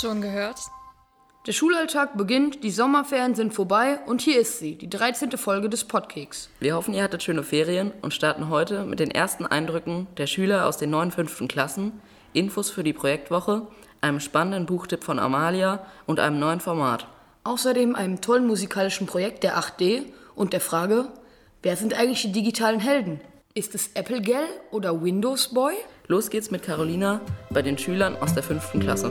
Schon gehört? Der Schulalltag beginnt, die Sommerferien sind vorbei und hier ist sie, die 13. Folge des Podkeks. Wir hoffen, ihr hattet schöne Ferien und starten heute mit den ersten Eindrücken der Schüler aus den neuen fünften Klassen, Infos für die Projektwoche, einem spannenden Buchtipp von Amalia und einem neuen Format. Außerdem einem tollen musikalischen Projekt der 8D und der Frage, wer sind eigentlich die digitalen Helden? Ist es Apple Gel oder Windows Boy? Los geht's mit Carolina bei den Schülern aus der fünften Klasse.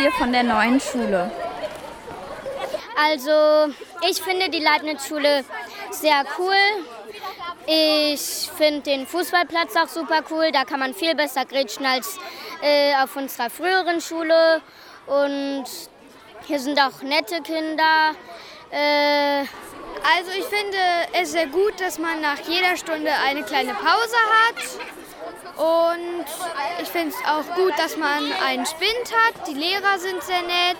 Dir von der neuen Schule? Also, ich finde die Leibniz-Schule sehr cool. Ich finde den Fußballplatz auch super cool. Da kann man viel besser grätschen als äh, auf unserer früheren Schule. Und hier sind auch nette Kinder. Äh, Also ich finde es sehr gut, dass man nach jeder Stunde eine kleine Pause hat. Und ich finde es auch gut, dass man einen Spind hat. Die Lehrer sind sehr nett.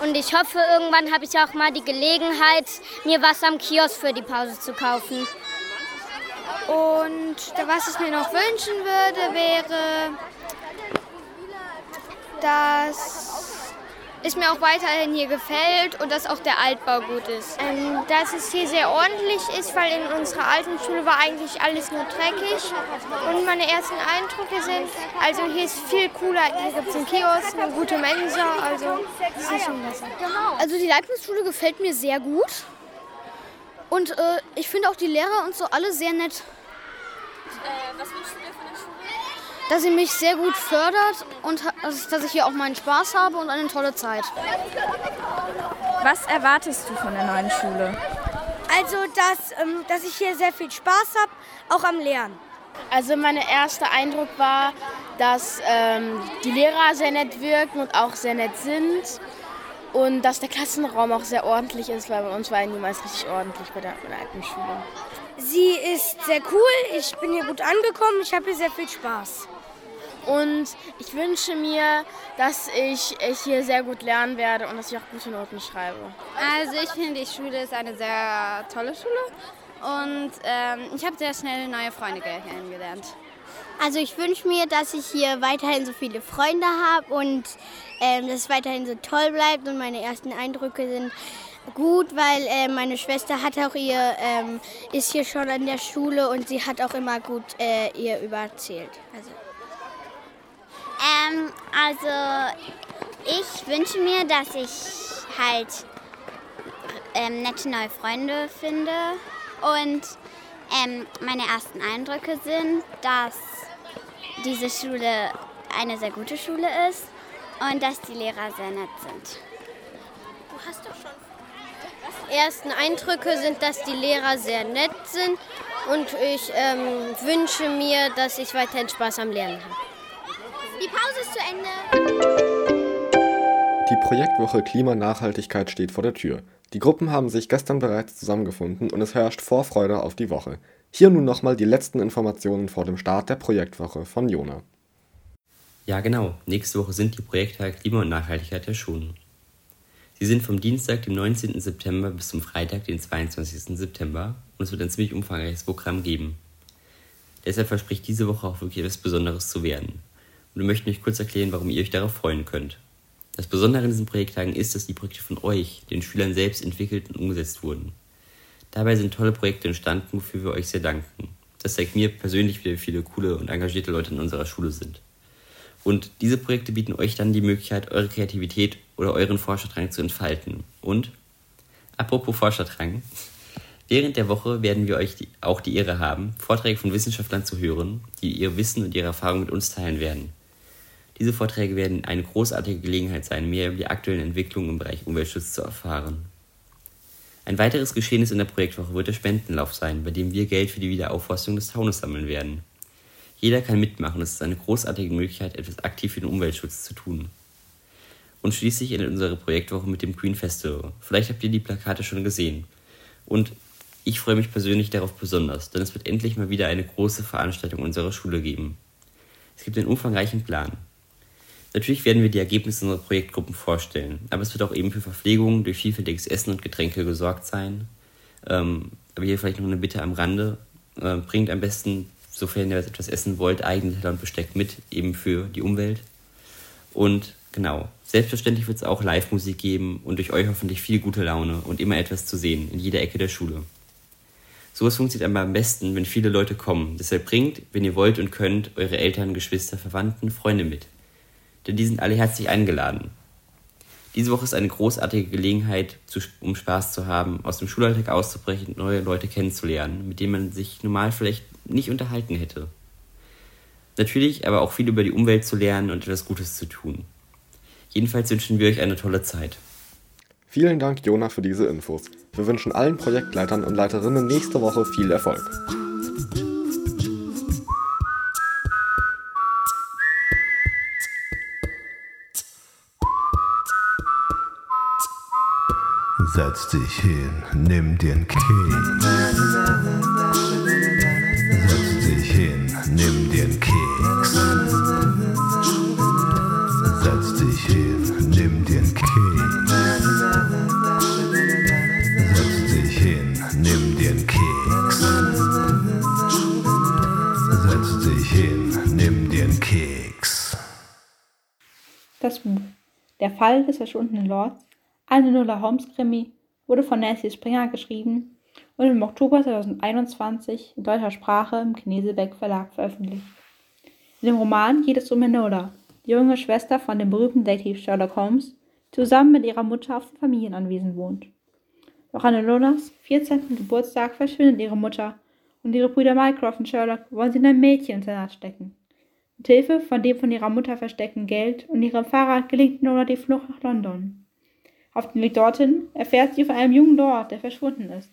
und ich hoffe, irgendwann habe ich auch mal die Gelegenheit, mir was am Kiosk für die Pause zu kaufen. Und was ich mir noch wünschen würde, wäre, dass es mir auch weiterhin hier gefällt und dass auch der Altbau gut ist. Ähm, dass es hier sehr ordentlich ist, weil in unserer alten Schule war eigentlich alles nur dreckig. Und meine ersten Eindrücke sind, also hier ist viel cooler. Hier gibt es einen Kiosk, eine gute Mensa, also das ist schon besser. Also die Leibniz-Schule gefällt mir sehr gut. Und äh, ich finde auch die Lehrer und so alle sehr nett. was wünschst du dir? Dass sie mich sehr gut fördert und dass ich hier auch meinen Spaß habe und eine tolle Zeit. Was erwartest du von der neuen Schule? Also, dass, ähm, dass ich hier sehr viel Spaß habe, auch am Lernen. Also mein erster Eindruck war, dass ähm, die Lehrer sehr nett wirken und auch sehr nett sind und dass der Klassenraum auch sehr ordentlich ist, weil bei uns war er niemals richtig ordentlich bei der, bei der alten Schule. Sie ist sehr cool, ich bin hier gut angekommen, ich habe hier sehr viel Spaß. Und ich wünsche mir, dass ich, ich hier sehr gut lernen werde und dass ich auch gute Noten schreibe. Also ich finde, die Schule ist eine sehr tolle Schule und ähm, ich habe sehr schnell neue Freunde kennengelernt. Also ich wünsche mir, dass ich hier weiterhin so viele Freunde habe und ähm, dass es weiterhin so toll bleibt und meine ersten Eindrücke sind gut, weil äh, meine Schwester hat auch ihr, ähm, ist hier schon an der Schule und sie hat auch immer gut äh, ihr überzählt. Also. Ähm, also ich wünsche mir, dass ich halt ähm, nette neue Freunde finde und ähm, meine ersten Eindrücke sind, dass diese Schule eine sehr gute Schule ist und dass die Lehrer sehr nett sind. Ersten Eindrücke sind, dass die Lehrer sehr nett sind und ich ähm, wünsche mir, dass ich weiterhin Spaß am Lernen habe. Die Pause ist zu Ende. Die Projektwoche Klimanachhaltigkeit steht vor der Tür. Die Gruppen haben sich gestern bereits zusammengefunden und es herrscht Vorfreude auf die Woche. Hier nun nochmal die letzten Informationen vor dem Start der Projektwoche von Jona. Ja, genau. Nächste Woche sind die Projekttage Klima und Nachhaltigkeit der Schulen. Sie sind vom Dienstag, dem 19. September bis zum Freitag, den 22. September und es wird ein ziemlich umfangreiches Programm geben. Deshalb verspricht diese Woche auch wirklich etwas Besonderes zu werden. Und wir möchten euch kurz erklären, warum ihr euch darauf freuen könnt. Das Besondere in diesen Projekttagen ist, dass die Projekte von euch, den Schülern selbst entwickelt und umgesetzt wurden. Dabei sind tolle Projekte entstanden, wofür wir euch sehr danken. Das zeigt mir persönlich, wie viele coole und engagierte Leute in unserer Schule sind. Und diese Projekte bieten euch dann die Möglichkeit, eure Kreativität oder euren Forscherdrang zu entfalten. Und, apropos Forscherdrang, während der Woche werden wir euch die, auch die Ehre haben, Vorträge von Wissenschaftlern zu hören, die ihr Wissen und ihre Erfahrungen mit uns teilen werden. Diese Vorträge werden eine großartige Gelegenheit sein, mehr über die aktuellen Entwicklungen im Bereich Umweltschutz zu erfahren. Ein weiteres Geschehnis in der Projektwoche wird der Spendenlauf sein, bei dem wir Geld für die Wiederaufforstung des Taunus sammeln werden. Jeder kann mitmachen, es ist eine großartige Möglichkeit, etwas aktiv für den Umweltschutz zu tun. Und schließlich endet unsere Projektwoche mit dem Green Festival. Vielleicht habt ihr die Plakate schon gesehen. Und ich freue mich persönlich darauf besonders, denn es wird endlich mal wieder eine große Veranstaltung unserer Schule geben. Es gibt einen umfangreichen Plan. Natürlich werden wir die Ergebnisse unserer Projektgruppen vorstellen, aber es wird auch eben für Verpflegung durch vielfältiges Essen und Getränke gesorgt sein. Ähm, aber hier vielleicht noch eine Bitte am Rande. Äh, bringt am besten, sofern ihr etwas essen wollt, eigene Teller und Besteck mit, eben für die Umwelt. Und genau, selbstverständlich wird es auch Live-Musik geben und durch euch hoffentlich viel gute Laune und immer etwas zu sehen in jeder Ecke der Schule. Sowas funktioniert aber am besten, wenn viele Leute kommen. Deshalb bringt, wenn ihr wollt und könnt, eure Eltern, Geschwister, Verwandten, Freunde mit denn die sind alle herzlich eingeladen. Diese Woche ist eine großartige Gelegenheit, um Spaß zu haben, aus dem Schulalltag auszubrechen und neue Leute kennenzulernen, mit denen man sich normal vielleicht nicht unterhalten hätte. Natürlich aber auch viel über die Umwelt zu lernen und etwas Gutes zu tun. Jedenfalls wünschen wir euch eine tolle Zeit. Vielen Dank, Jona, für diese Infos. Wir wünschen allen Projektleitern und Leiterinnen nächste Woche viel Erfolg. Setz dich hin, nimm dir einen Keks. Setz dich hin, nimm dir einen Keks. Setz dich hin, nimm dir einen Keks. Setz dich hin, nimm dir einen Keks. Setz dich hin, nimm dir einen Keks. Das Buch Der Fall des verschwundenen Lords eine Nuller Holmes-Krimi wurde von Nancy Springer geschrieben und im Oktober 2021 in deutscher Sprache im Knesebeck Verlag veröffentlicht. In dem Roman geht es um Enola, die junge Schwester von dem berühmten Detektiv Sherlock Holmes, die zusammen mit ihrer Mutter auf dem Familienanwesen wohnt. Doch an Enolas 14. Geburtstag verschwindet ihre Mutter und ihre Brüder Mycroft und Sherlock wollen sie in ein Mädcheninternat stecken. Mit Hilfe von dem von ihrer Mutter versteckten Geld und ihrem Fahrrad gelingt Enola die Flucht nach London. Auf dem Weg dorthin erfährt sie von einem jungen Lord, der verschwunden ist.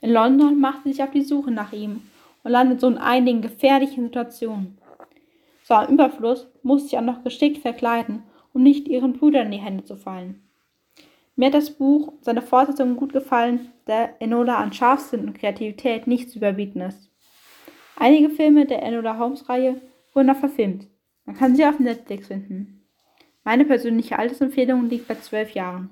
In London macht sie sich auf die Suche nach ihm und landet so in einigen gefährlichen Situationen. So am Überfluss muss sie sich auch noch geschickt verkleiden, um nicht ihren Brüdern in die Hände zu fallen. Mir hat das Buch und seine Fortsetzung gut gefallen, da Enola an Scharfsinn und Kreativität nicht zu überbieten ist. Einige Filme der Enola Holmes-Reihe wurden auch verfilmt. Man kann sie auf Netflix finden. Meine persönliche Altersempfehlung liegt bei zwölf Jahren.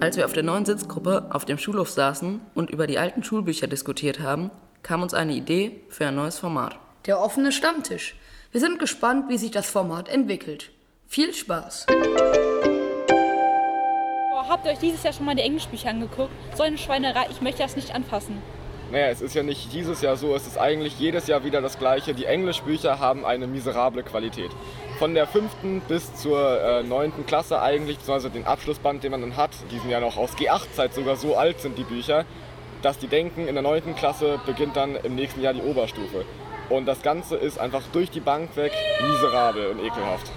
Als wir auf der neuen Sitzgruppe auf dem Schulhof saßen und über die alten Schulbücher diskutiert haben, kam uns eine Idee für ein neues Format. Der offene Stammtisch. Wir sind gespannt, wie sich das Format entwickelt. Viel Spaß! Habt ihr euch dieses Jahr schon mal die Englischbücher angeguckt? So eine Schweinerei, ich möchte das nicht anfassen. Naja, es ist ja nicht dieses Jahr so, es ist eigentlich jedes Jahr wieder das gleiche. Die Englischbücher haben eine miserable Qualität. Von der fünften bis zur äh, neunten Klasse eigentlich, beziehungsweise den Abschlussband, den man dann hat, die sind ja noch aus G8-Zeit sogar so alt sind die Bücher, dass die denken, in der neunten Klasse beginnt dann im nächsten Jahr die Oberstufe. Und das Ganze ist einfach durch die Bank weg miserabel und ekelhaft.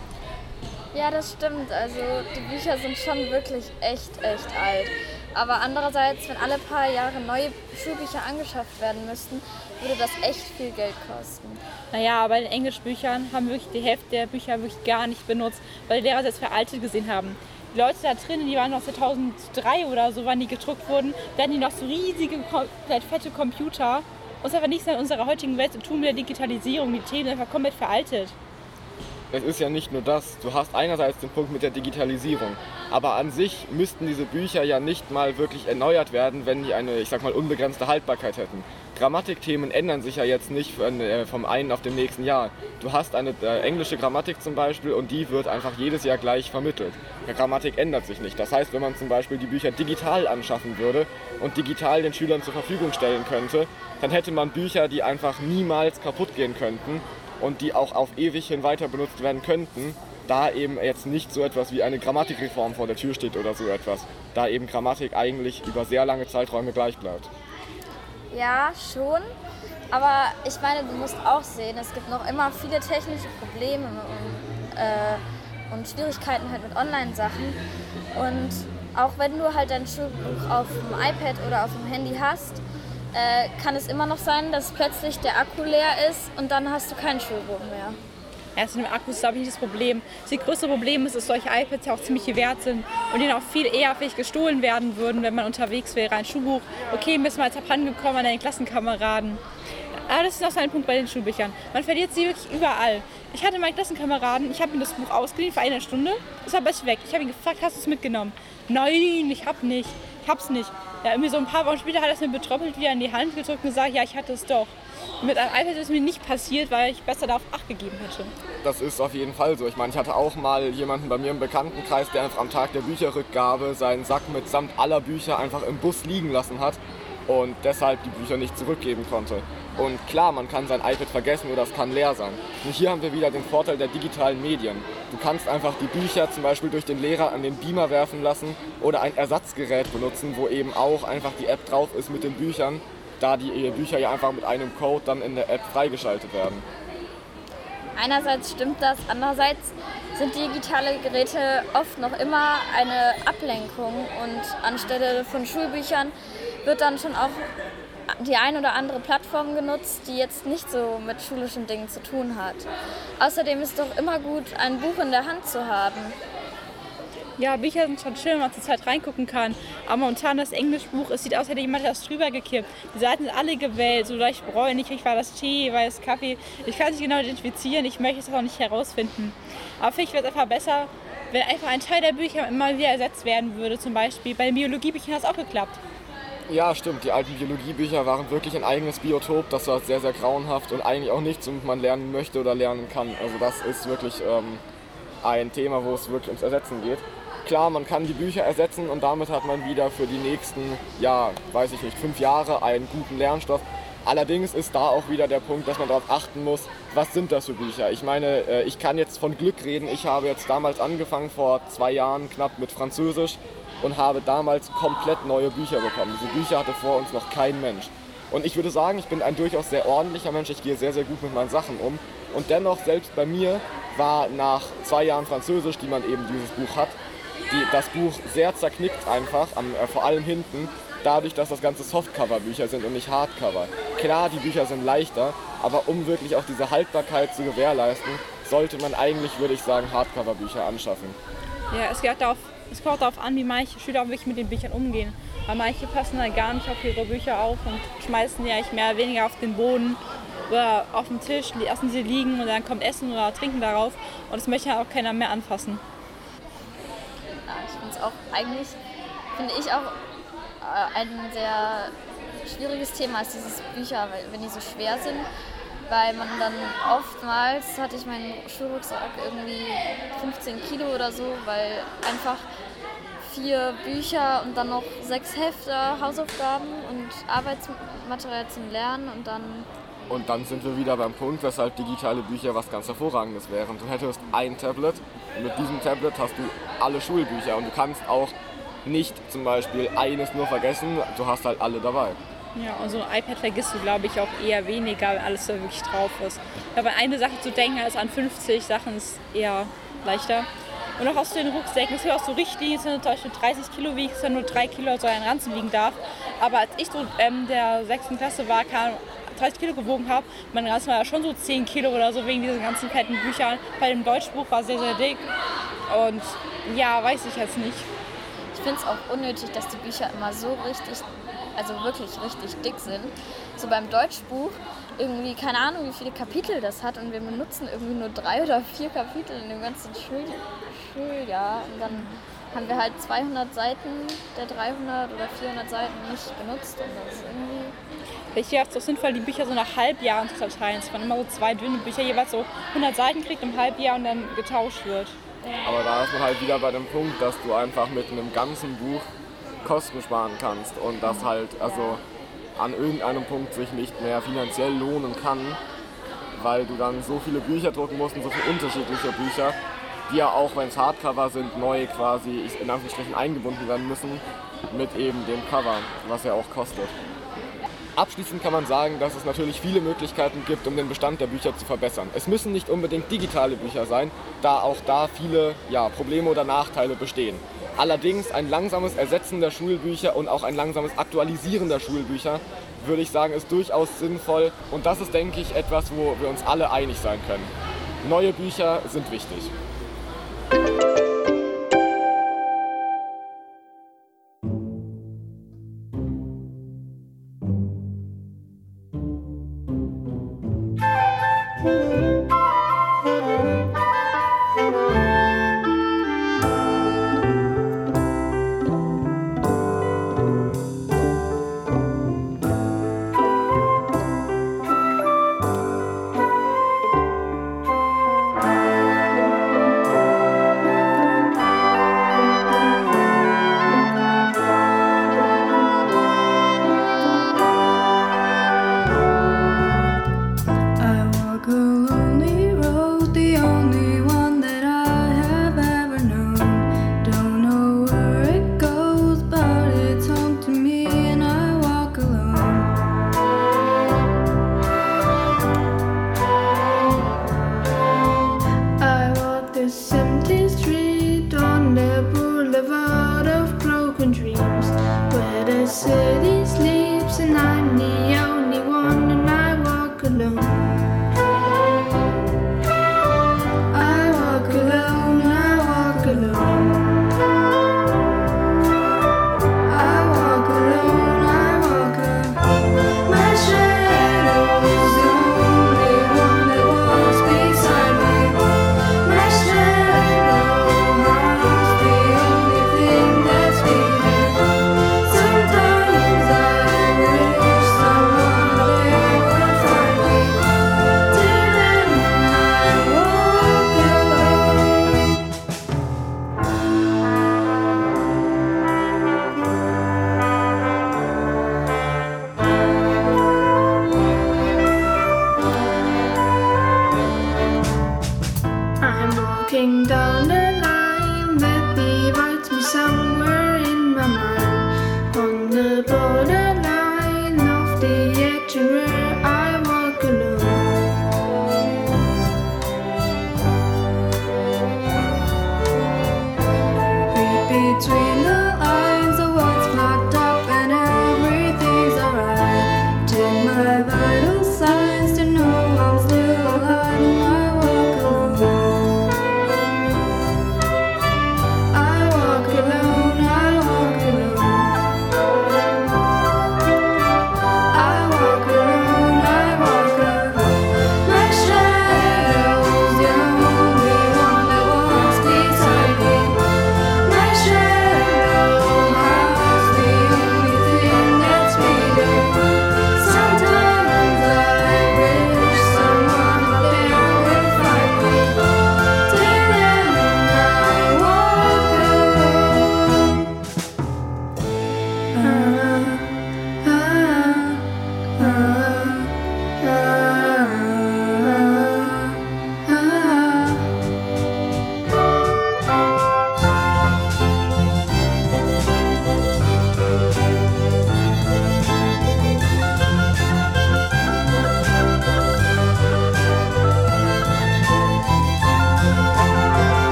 Ja, das stimmt. Also die Bücher sind schon wirklich echt, echt alt. Aber andererseits, wenn alle paar Jahre neue Schulbücher angeschafft werden müssten, würde das echt viel Geld kosten. Naja, bei den Englischbüchern haben wirklich die Hälfte der Bücher wirklich gar nicht benutzt, weil die Lehrer das veraltet gesehen haben. Die Leute da drinnen, die waren noch 2003 oder so, wann die gedruckt wurden, da die noch so riesige, fette Computer. Und es hat aber nichts in unserer heutigen Welt zu tun mit der Digitalisierung. Die Themen sind einfach komplett veraltet es ist ja nicht nur das. Du hast einerseits den Punkt mit der Digitalisierung, aber an sich müssten diese Bücher ja nicht mal wirklich erneuert werden, wenn die eine, ich sag mal, unbegrenzte Haltbarkeit hätten. Grammatikthemen ändern sich ja jetzt nicht äh, vom einen auf dem nächsten Jahr. Du hast eine äh, englische Grammatik zum Beispiel und die wird einfach jedes Jahr gleich vermittelt. Die Grammatik ändert sich nicht. Das heißt, wenn man zum Beispiel die Bücher digital anschaffen würde und digital den Schülern zur Verfügung stellen könnte, dann hätte man Bücher, die einfach niemals kaputt gehen könnten und die auch auf ewig hin weiter benutzt werden könnten, da eben jetzt nicht so etwas wie eine Grammatikreform vor der Tür steht oder so etwas, da eben Grammatik eigentlich über sehr lange Zeiträume gleich bleibt. Ja, schon. Aber ich meine, du musst auch sehen, es gibt noch immer viele technische Probleme und, äh, und Schwierigkeiten halt mit Online-Sachen. Und auch wenn du halt dein Schulbuch auf dem iPad oder auf dem Handy hast, äh, kann es immer noch sein, dass plötzlich der Akku leer ist und dann hast du kein Schulbuch mehr. Erst mit dem Akku ist, glaube ich, nicht das Problem. Das größte Problem ist, dass solche iPads ja auch ziemlich wert sind und denen auch viel eher vielleicht gestohlen werden würden, wenn man unterwegs wäre. Ein Schulbuch, okay, bist mal jetzt abhandengekommen an deinen Klassenkameraden. Aber das ist auch so ein Punkt bei den Schulbüchern. Man verliert sie wirklich überall. Ich hatte meinen Klassenkameraden, ich habe ihm das Buch ausgeliehen für eine Stunde, ist aber weg. Ich habe ihn gefragt, hast du es mitgenommen? Nein, ich hab nicht. Ich hab's nicht. Ja, irgendwie so ein paar Wochen später hat er es mir betröppelt wieder in die Hand gedrückt und gesagt, ja, ich hatte es doch. Mit einem iPad ist es mir nicht passiert, weil ich besser darauf Acht gegeben hätte. Das ist auf jeden Fall so. Ich meine, ich hatte auch mal jemanden bei mir im Bekanntenkreis, der einfach am Tag der Bücherrückgabe seinen Sack mitsamt aller Bücher einfach im Bus liegen lassen hat und deshalb die Bücher nicht zurückgeben konnte. Und klar, man kann sein iPad vergessen oder es kann leer sein. Und hier haben wir wieder den Vorteil der digitalen Medien. Du kannst einfach die Bücher zum Beispiel durch den Lehrer an den Beamer werfen lassen oder ein Ersatzgerät benutzen, wo eben auch einfach die App drauf ist mit den Büchern, da die Bücher ja einfach mit einem Code dann in der App freigeschaltet werden. Einerseits stimmt das, andererseits sind digitale Geräte oft noch immer eine Ablenkung und anstelle von Schulbüchern wird dann schon auch die ein oder andere Plattform genutzt, die jetzt nicht so mit schulischen Dingen zu tun hat. Außerdem ist doch immer gut, ein Buch in der Hand zu haben. Ja, Bücher sind schon schön, wenn man zur Zeit reingucken kann. Aber momentan das Englischbuch, es sieht aus, als hätte jemand das drüber gekippt. Die Seiten sind alle gewellt, so leicht bräunlich. War das Tee, war das Kaffee? Ich kann es nicht genau identifizieren, ich möchte es auch nicht herausfinden. Aber vielleicht wäre es einfach besser, wenn einfach ein Teil der Bücher immer wieder ersetzt werden würde. Zum Beispiel bei den Biologiebüchern hat es auch geklappt. Ja, stimmt. Die alten Biologiebücher waren wirklich ein eigenes Biotop. Das war sehr, sehr grauenhaft und eigentlich auch nichts, womit man lernen möchte oder lernen kann. Also das ist wirklich ähm, ein Thema, wo es wirklich ums Ersetzen geht. Klar, man kann die Bücher ersetzen und damit hat man wieder für die nächsten, ja, weiß ich nicht, fünf Jahre einen guten Lernstoff. Allerdings ist da auch wieder der Punkt, dass man darauf achten muss, was sind das für Bücher. Ich meine, äh, ich kann jetzt von Glück reden. Ich habe jetzt damals angefangen, vor zwei Jahren knapp mit Französisch und habe damals komplett neue Bücher bekommen. Diese Bücher hatte vor uns noch kein Mensch. Und ich würde sagen, ich bin ein durchaus sehr ordentlicher Mensch. Ich gehe sehr, sehr gut mit meinen Sachen um. Und dennoch, selbst bei mir war nach zwei Jahren Französisch, die man eben dieses Buch hat, die, das Buch sehr zerknickt einfach, am, äh, vor allem hinten, dadurch, dass das ganze Softcover-Bücher sind und nicht Hardcover. Klar, die Bücher sind leichter, aber um wirklich auch diese Haltbarkeit zu gewährleisten, sollte man eigentlich, würde ich sagen, Hardcover-Bücher anschaffen. Ja, es geht darauf es kommt darauf an, wie manche Schüler wirklich mit den Büchern umgehen. Weil manche passen dann gar nicht auf ihre Bücher auf und schmeißen die eigentlich mehr oder weniger auf den Boden oder auf den Tisch, lassen sie liegen und dann kommt Essen oder Trinken darauf und das möchte auch keiner mehr anfassen. Finde es auch eigentlich, finde ich auch äh, ein sehr schwieriges Thema ist dieses Bücher, wenn die so schwer sind, weil man dann oftmals hatte ich meinen Schulrucksack irgendwie 15 Kilo oder so, weil einfach vier Bücher und dann noch sechs Hefte, Hausaufgaben und Arbeitsmaterial zum Lernen und dann. Und dann sind wir wieder beim Punkt, weshalb digitale Bücher was ganz Hervorragendes wären. Du hättest ein Tablet und mit diesem Tablet hast du alle Schulbücher und du kannst auch nicht zum Beispiel eines nur vergessen, du hast halt alle dabei. Ja, und so ein iPad vergisst du, glaube ich, auch eher weniger, wenn alles da wirklich drauf ist. Aber eine Sache zu denken als an 50 Sachen ist eher leichter. Und auch aus den Rucksäcken, es gibt auch so Richtlinien, dass du zum Beispiel 30 Kilo wiegst, dass nur 3 Kilo so ein Ranzen wiegen darf. Aber als ich so ähm, der 6. Klasse war, kam 30 Kilo gewogen habe, mein Ranzen war ja schon so 10 Kilo oder so wegen diesen ganzen fetten Büchern. Bei dem Deutschbuch war sehr, sehr dick. Und ja, weiß ich jetzt nicht. Ich finde es auch unnötig, dass die Bücher immer so richtig also wirklich richtig dick sind. So beim Deutschbuch irgendwie, keine Ahnung, wie viele Kapitel das hat und wir benutzen irgendwie nur drei oder vier Kapitel in dem ganzen Schul Schuljahr und dann haben wir halt 200 Seiten der 300 oder 400 Seiten nicht benutzt und das ist irgendwie... Ich wäre es doch sinnvoll, die Bücher so nach Halbjahren zu verteilen, dass man immer so zwei dünne Bücher jeweils so 100 Seiten kriegt im Halbjahr und dann getauscht wird. Aber da ist man halt wieder bei dem Punkt, dass du einfach mit einem ganzen Buch Kosten sparen kannst und das halt also an irgendeinem Punkt sich nicht mehr finanziell lohnen kann, weil du dann so viele Bücher drucken musst und so viele unterschiedliche Bücher, die ja auch, wenn es Hardcover sind, neu quasi in Anführungsstrichen eingebunden werden müssen mit eben dem Cover, was ja auch kostet. Abschließend kann man sagen, dass es natürlich viele Möglichkeiten gibt, um den Bestand der Bücher zu verbessern. Es müssen nicht unbedingt digitale Bücher sein, da auch da viele ja, Probleme oder Nachteile bestehen. Allerdings ein langsames Ersetzen der Schulbücher und auch ein langsames Aktualisieren der Schulbücher würde ich sagen, ist durchaus sinnvoll. Und das ist, denke ich, etwas, wo wir uns alle einig sein können. Neue Bücher sind wichtig.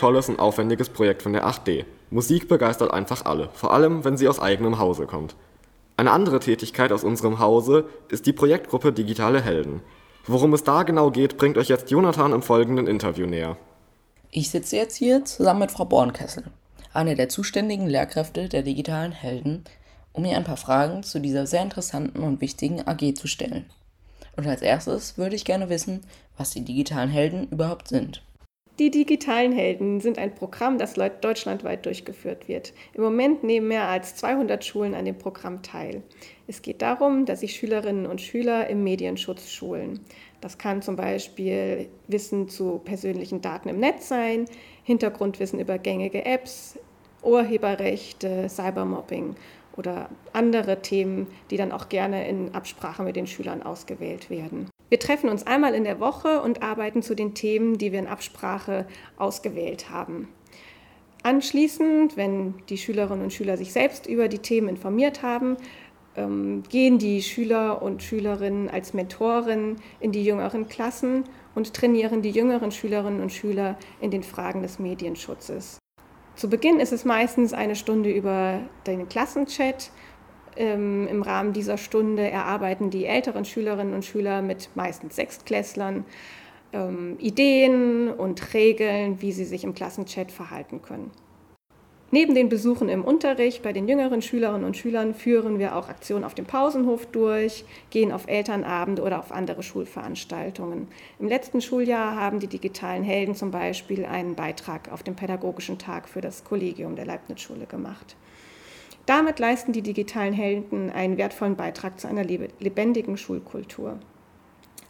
Tolles und aufwendiges Projekt von der 8D. Musik begeistert einfach alle, vor allem wenn sie aus eigenem Hause kommt. Eine andere Tätigkeit aus unserem Hause ist die Projektgruppe Digitale Helden. Worum es da genau geht, bringt euch jetzt Jonathan im folgenden Interview näher. Ich sitze jetzt hier zusammen mit Frau Bornkessel, einer der zuständigen Lehrkräfte der digitalen Helden, um mir ein paar Fragen zu dieser sehr interessanten und wichtigen AG zu stellen. Und als erstes würde ich gerne wissen, was die digitalen Helden überhaupt sind. Die digitalen Helden sind ein Programm, das deutschlandweit durchgeführt wird. Im Moment nehmen mehr als 200 Schulen an dem Programm teil. Es geht darum, dass sich Schülerinnen und Schüler im Medienschutz schulen. Das kann zum Beispiel Wissen zu persönlichen Daten im Netz sein, Hintergrundwissen über gängige Apps, Urheberrechte, Cybermobbing oder andere Themen, die dann auch gerne in Absprache mit den Schülern ausgewählt werden. Wir treffen uns einmal in der Woche und arbeiten zu den Themen, die wir in Absprache ausgewählt haben. Anschließend, wenn die Schülerinnen und Schüler sich selbst über die Themen informiert haben, ähm, gehen die Schüler und Schülerinnen als Mentoren in die jüngeren Klassen und trainieren die jüngeren Schülerinnen und Schüler in den Fragen des Medienschutzes. Zu Beginn ist es meistens eine Stunde über den Klassenchat ähm, Im Rahmen dieser Stunde erarbeiten die älteren Schülerinnen und Schüler mit meistens Sechstklässlern ähm, Ideen und Regeln, wie sie sich im Klassenchat verhalten können. Neben den Besuchen im Unterricht bei den jüngeren Schülerinnen und Schülern führen wir auch Aktionen auf dem Pausenhof durch, gehen auf Elternabende oder auf andere Schulveranstaltungen. Im letzten Schuljahr haben die digitalen Helden zum Beispiel einen Beitrag auf dem Pädagogischen Tag für das Kollegium der Leibniz-Schule gemacht. Damit leisten die digitalen Helden einen wertvollen Beitrag zu einer lebendigen Schulkultur.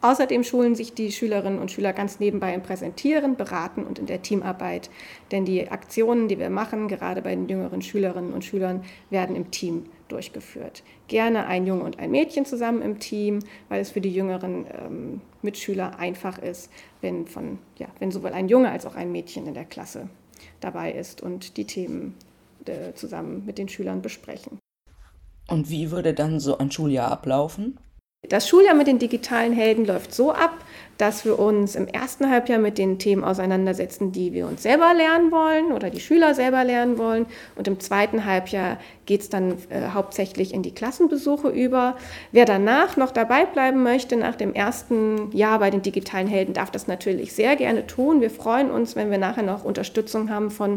Außerdem schulen sich die Schülerinnen und Schüler ganz nebenbei im Präsentieren, Beraten und in der Teamarbeit. Denn die Aktionen, die wir machen, gerade bei den jüngeren Schülerinnen und Schülern, werden im Team durchgeführt. Gerne ein Junge und ein Mädchen zusammen im Team, weil es für die jüngeren ähm, Mitschüler einfach ist, wenn, von, ja, wenn sowohl ein Junge als auch ein Mädchen in der Klasse dabei ist und die Themen zusammen mit den Schülern besprechen. Und wie würde dann so ein Schuljahr ablaufen? Das Schuljahr mit den digitalen Helden läuft so ab, dass wir uns im ersten Halbjahr mit den Themen auseinandersetzen, die wir uns selber lernen wollen oder die Schüler selber lernen wollen. Und im zweiten Halbjahr geht es dann äh, hauptsächlich in die Klassenbesuche über. Wer danach noch dabei bleiben möchte, nach dem ersten Jahr bei den digitalen Helden, darf das natürlich sehr gerne tun. Wir freuen uns, wenn wir nachher noch Unterstützung haben von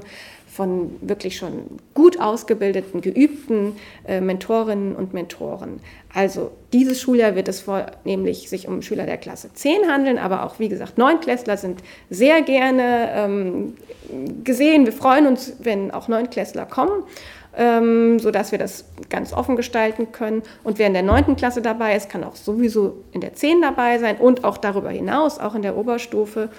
von wirklich schon gut ausgebildeten, geübten äh, Mentorinnen und Mentoren. Also dieses Schuljahr wird es vornehmlich sich um Schüler der Klasse 10 handeln, aber auch wie gesagt, Neunklässler sind sehr gerne ähm, gesehen. Wir freuen uns, wenn auch Neunklässler kommen. Ähm, sodass wir das ganz offen gestalten können. Und wer in der 9. Klasse dabei ist, kann auch sowieso in der 10 dabei sein und auch darüber hinaus, auch in der Oberstufe.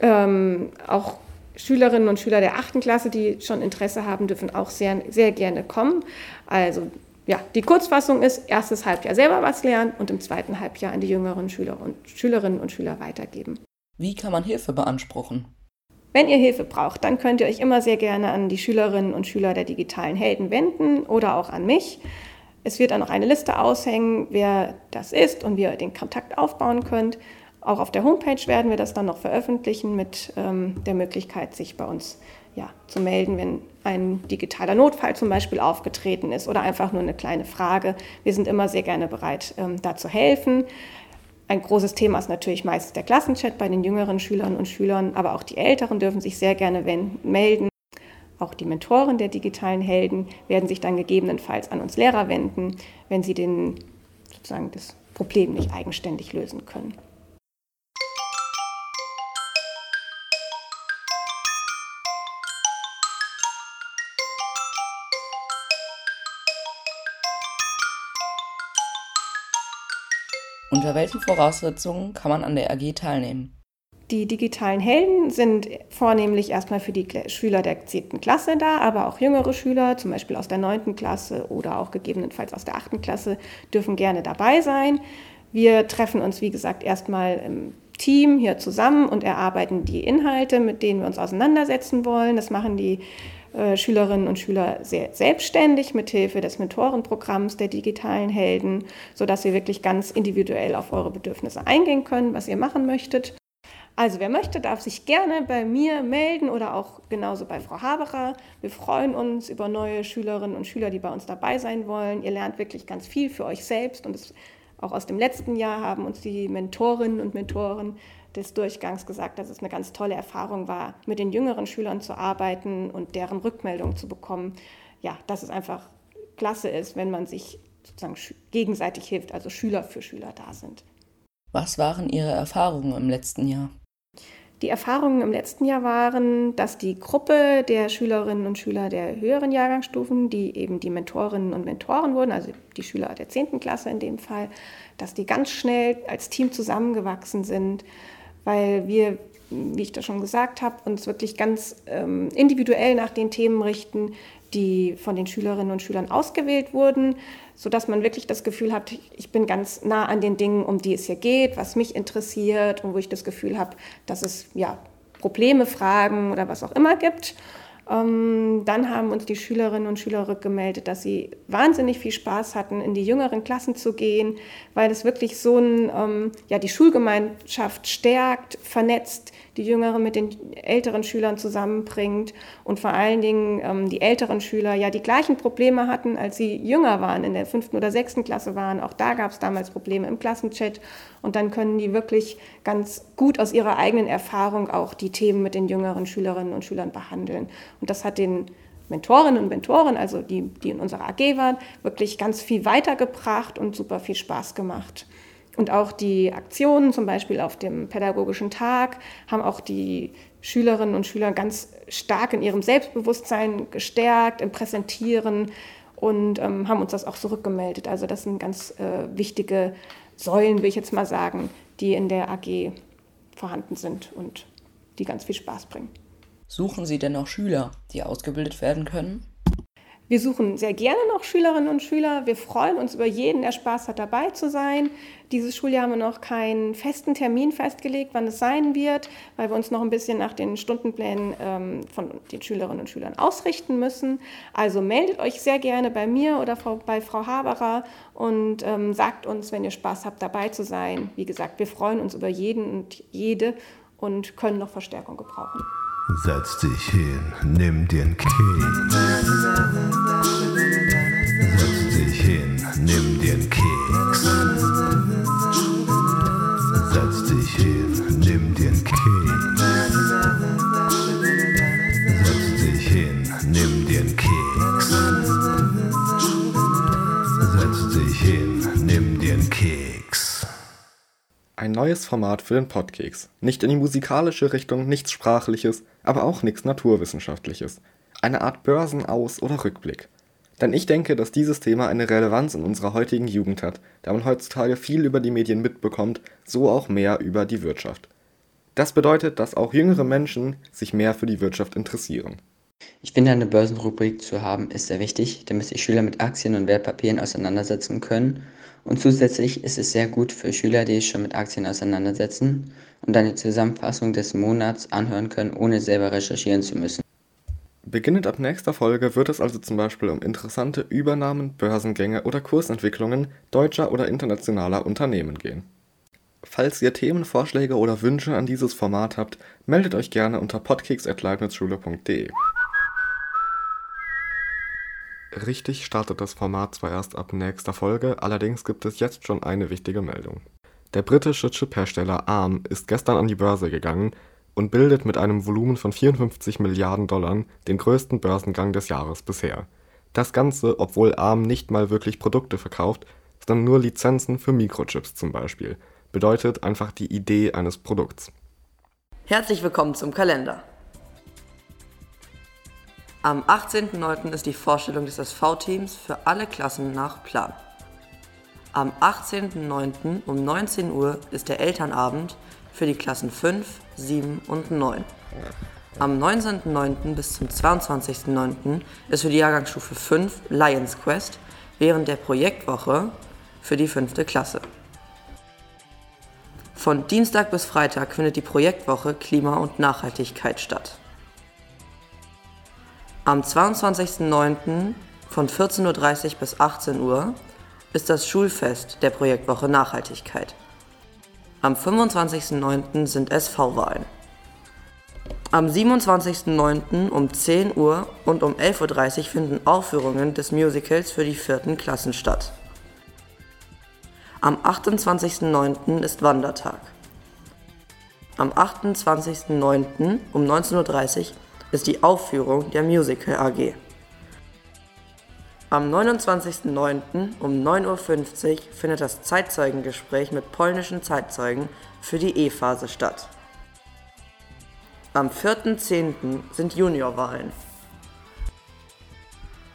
Ähm, auch Schülerinnen und Schüler der achten Klasse, die schon Interesse haben, dürfen auch sehr, sehr gerne kommen. Also ja, die Kurzfassung ist, erstes Halbjahr selber was lernen und im zweiten Halbjahr an die jüngeren Schüler und Schülerinnen und Schüler weitergeben. Wie kann man Hilfe beanspruchen? Wenn ihr Hilfe braucht, dann könnt ihr euch immer sehr gerne an die Schülerinnen und Schüler der digitalen Helden wenden oder auch an mich. Es wird dann noch eine Liste aushängen, wer das ist und wie ihr den Kontakt aufbauen könnt. Auch auf der Homepage werden wir das dann noch veröffentlichen mit ähm, der Möglichkeit, sich bei uns ja, zu melden, wenn ein digitaler Notfall zum Beispiel aufgetreten ist oder einfach nur eine kleine Frage. Wir sind immer sehr gerne bereit, ähm, da zu helfen. Ein großes Thema ist natürlich meistens der Klassenchat bei den jüngeren Schülern und Schülern, aber auch die Älteren dürfen sich sehr gerne melden. Auch die Mentoren der digitalen Helden werden sich dann gegebenenfalls an uns Lehrer wenden, wenn sie den, sozusagen das Problem nicht eigenständig lösen können. Unter welchen Voraussetzungen kann man an der AG teilnehmen? Die digitalen Helden sind vornehmlich erstmal für die Schüler der 10. Klasse da, aber auch jüngere Schüler, zum Beispiel aus der 9. Klasse oder auch gegebenenfalls aus der 8. Klasse, dürfen gerne dabei sein. Wir treffen uns, wie gesagt, erstmal im Team hier zusammen und erarbeiten die Inhalte, mit denen wir uns auseinandersetzen wollen. Das machen die Schülerinnen und Schüler sehr selbstständig mit Hilfe des Mentorenprogramms der digitalen Helden, sodass ihr wirklich ganz individuell auf eure Bedürfnisse eingehen können, was ihr machen möchtet. Also wer möchte, darf sich gerne bei mir melden oder auch genauso bei Frau Haberer. Wir freuen uns über neue Schülerinnen und Schüler, die bei uns dabei sein wollen. Ihr lernt wirklich ganz viel für euch selbst und es Auch aus dem letzten Jahr haben uns die Mentorinnen und Mentoren des Durchgangs gesagt, dass es eine ganz tolle Erfahrung war, mit den jüngeren Schülern zu arbeiten und deren Rückmeldung zu bekommen. Ja, dass es einfach klasse ist, wenn man sich sozusagen gegenseitig hilft, also Schüler für Schüler da sind. Was waren Ihre Erfahrungen im letzten Jahr? Die Erfahrungen im letzten Jahr waren, dass die Gruppe der Schülerinnen und Schüler der höheren Jahrgangsstufen, die eben die Mentorinnen und Mentoren wurden, also die Schüler der 10. Klasse in dem Fall, dass die ganz schnell als Team zusammengewachsen sind, weil wir, wie ich das schon gesagt habe, uns wirklich ganz ähm, individuell nach den Themen richten, die von den Schülerinnen und Schülern ausgewählt wurden, sodass man wirklich das Gefühl hat, ich bin ganz nah an den Dingen, um die es hier geht, was mich interessiert und wo ich das Gefühl habe, dass es ja Probleme, Fragen oder was auch immer gibt. Ähm, dann haben uns die Schülerinnen und Schüler rückgemeldet, dass sie wahnsinnig viel Spaß hatten, in die jüngeren Klassen zu gehen, weil es wirklich so ein, ähm, ja, die Schulgemeinschaft stärkt, vernetzt, die Jüngeren mit den älteren Schülern zusammenbringt und vor allen Dingen ähm, die älteren Schüler ja die gleichen Probleme hatten, als sie jünger waren, in der fünften oder sechsten Klasse waren. Auch da gab es damals Probleme im Klassenchat und dann können die wirklich ganz gut aus ihrer eigenen Erfahrung auch die Themen mit den jüngeren Schülerinnen und Schülern behandeln. Und das hat den Mentorinnen und Mentoren, also die, die in unserer AG waren, wirklich ganz viel weitergebracht und super viel Spaß gemacht. Und auch die Aktionen, zum Beispiel auf dem pädagogischen Tag, haben auch die Schülerinnen und Schüler ganz stark in ihrem Selbstbewusstsein gestärkt, im Präsentieren und ähm, haben uns das auch zurückgemeldet. Also das sind ganz äh, wichtige Säulen, will ich jetzt mal sagen, die in der AG vorhanden sind und die ganz viel Spaß bringen. Suchen Sie denn auch Schüler, die ausgebildet werden können? Wir suchen sehr gerne noch Schülerinnen und Schüler. Wir freuen uns über jeden, der Spaß hat, dabei zu sein. Dieses Schuljahr haben wir noch keinen festen Termin festgelegt, wann es sein wird, weil wir uns noch ein bisschen nach den Stundenplänen ähm, von den Schülerinnen und Schülern ausrichten müssen. Also meldet euch sehr gerne bei mir oder bei Frau Haberer und ähm, sagt uns, wenn ihr Spaß habt, dabei zu sein. Wie gesagt, wir freuen uns über jeden und jede und können noch Verstärkung gebrauchen. Setz dich hin, nimm dir einen Keks. Setz dich hin, nimm dir einen Keks. Ein neues Format für den Podkeks. Nicht in die musikalische Richtung, nichts Sprachliches, aber auch nichts Naturwissenschaftliches. Eine Art Börsenaus- oder Rückblick. Denn ich denke, dass dieses Thema eine Relevanz in unserer heutigen Jugend hat, da man heutzutage viel über die Medien mitbekommt, so auch mehr über die Wirtschaft. Das bedeutet, dass auch jüngere Menschen sich mehr für die Wirtschaft interessieren. Ich finde, eine Börsenrubrik zu haben ist sehr wichtig, damit sich Schüler mit Aktien und Wertpapieren auseinandersetzen können. Und zusätzlich ist es sehr gut für Schüler, die sich schon mit Aktien auseinandersetzen und eine Zusammenfassung des Monats anhören können, ohne selber recherchieren zu müssen. Beginnend ab nächster Folge wird es also zum Beispiel um interessante Übernahmen, Börsengänge oder Kursentwicklungen deutscher oder internationaler Unternehmen gehen. Falls ihr Themenvorschläge oder Wünsche an dieses Format habt, meldet euch gerne unter podkeks.leibnizschule.de. Richtig startet das Format zwar erst ab nächster Folge, allerdings gibt es jetzt schon eine wichtige Meldung. Der britische Chiphersteller ARM ist gestern an die Börse gegangen und bildet mit einem Volumen von 54 Milliarden Dollar den größten Börsengang des Jahres bisher. Das Ganze, obwohl ARM nicht mal wirklich Produkte verkauft, sondern nur Lizenzen für Mikrochips zum Beispiel. Bedeutet einfach die Idee eines Produkts. Herzlich willkommen zum Kalender. Am 18.09. ist die Vorstellung des SV-Teams für alle Klassen nach Plan. Am 18.09. um 19 Uhr ist der Elternabend für die Klassen 5, 7 und 9. Am 19.09. bis zum 22.09. ist für die Jahrgangsstufe 5 Lions Quest während der Projektwoche für die 5. Klasse. Von Dienstag bis Freitag findet die Projektwoche Klima und Nachhaltigkeit statt. Am 22.09. von 14.30 Uhr bis 18 Uhr ist das Schulfest der Projektwoche Nachhaltigkeit. Am 25.09. sind SV-Wahlen. Am 27.09. um 10 Uhr und um 11.30 Uhr finden Aufführungen des Musicals für die vierten Klassen statt. Am 28.09. ist Wandertag. Am 28.09. um 19.30 Uhr ist die Aufführung der Musical AG. Am 29.09. um 9.50 Uhr findet das Zeitzeugengespräch mit polnischen Zeitzeugen für die E-Phase statt. Am 4.10. sind Juniorwahlen.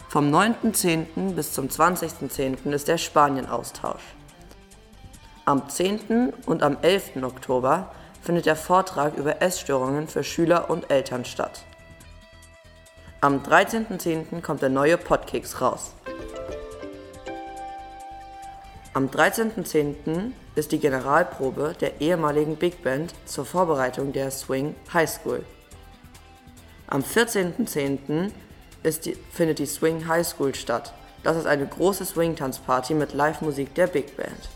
Vom 9.10. bis zum 20.10. ist der Spanien-Austausch. Am 10. und am 11. Oktober findet der Vortrag über Essstörungen für Schüler und Eltern statt. Am 13.10. kommt der neue Podkeks raus. Am 13.10. ist die Generalprobe der ehemaligen Big Band zur Vorbereitung der Swing High School. Am 14.10. ist die- findet die Swing High School statt. Das ist eine große Swing-Tanzparty mit Live-Musik der Big Band.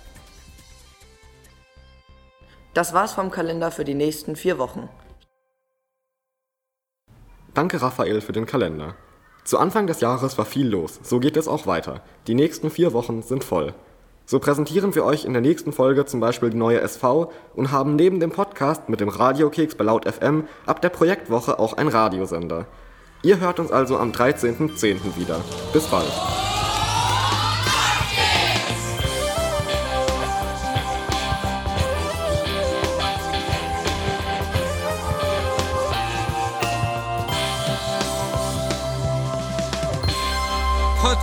Das war's vom Kalender für die nächsten vier Wochen. Danke Raphael für den Kalender. Zu Anfang des Jahres war viel los, so geht es auch weiter. Die nächsten vier Wochen sind voll. So präsentieren wir euch in der nächsten Folge zum Beispiel die neue SV und haben neben dem Podcast mit dem Radiokeks bei Laut FM ab der Projektwoche auch einen Radiosender. Ihr hört uns also am 13.10. wieder. Bis bald.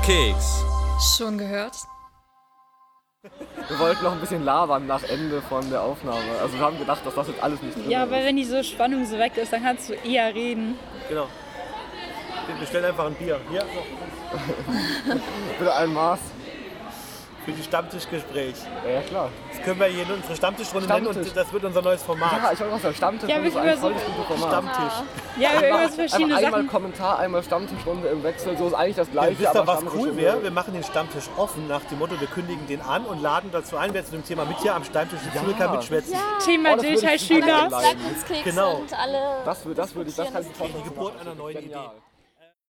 Podkeks. Schon gehört? Wir wollten noch ein bisschen labern nach Ende von der Aufnahme. Also wir haben gedacht, dass das jetzt alles nicht drin Ja, ist. weil wenn die so Spannung so weg ist, dann kannst du eher reden. Genau. Wir bestellen einfach ein Bier. Hier. Bitte ein Maß. Für die Stammtischgespräch. Ja, ja, klar. Das können wir hier in unsere Stammtischrunde nennen Stammtisch. und das wird unser neues Format. Ja, ich wollte auch sagen, Stammtisch Ja, das ist ein so- volles gutes Format. Stammtisch. Ja, wir über so verschiedene einmal Sachen. Kommentar, einmal Stammtischrunde im Wechsel. So ist eigentlich das Ja, gleiche. wisst ihr, aber was cool wäre? Wir machen den Stammtisch offen nach dem Motto, wir kündigen den an und laden dazu ein, wer zu dem Thema mit hier am Stammtisch sitzt, Ja. kann mitschwätzen. Thema Oh, ich Digital super Schüler. leiden. Genau. Das, das würde ich, das kann ich Die Geburt einer neuen Idee.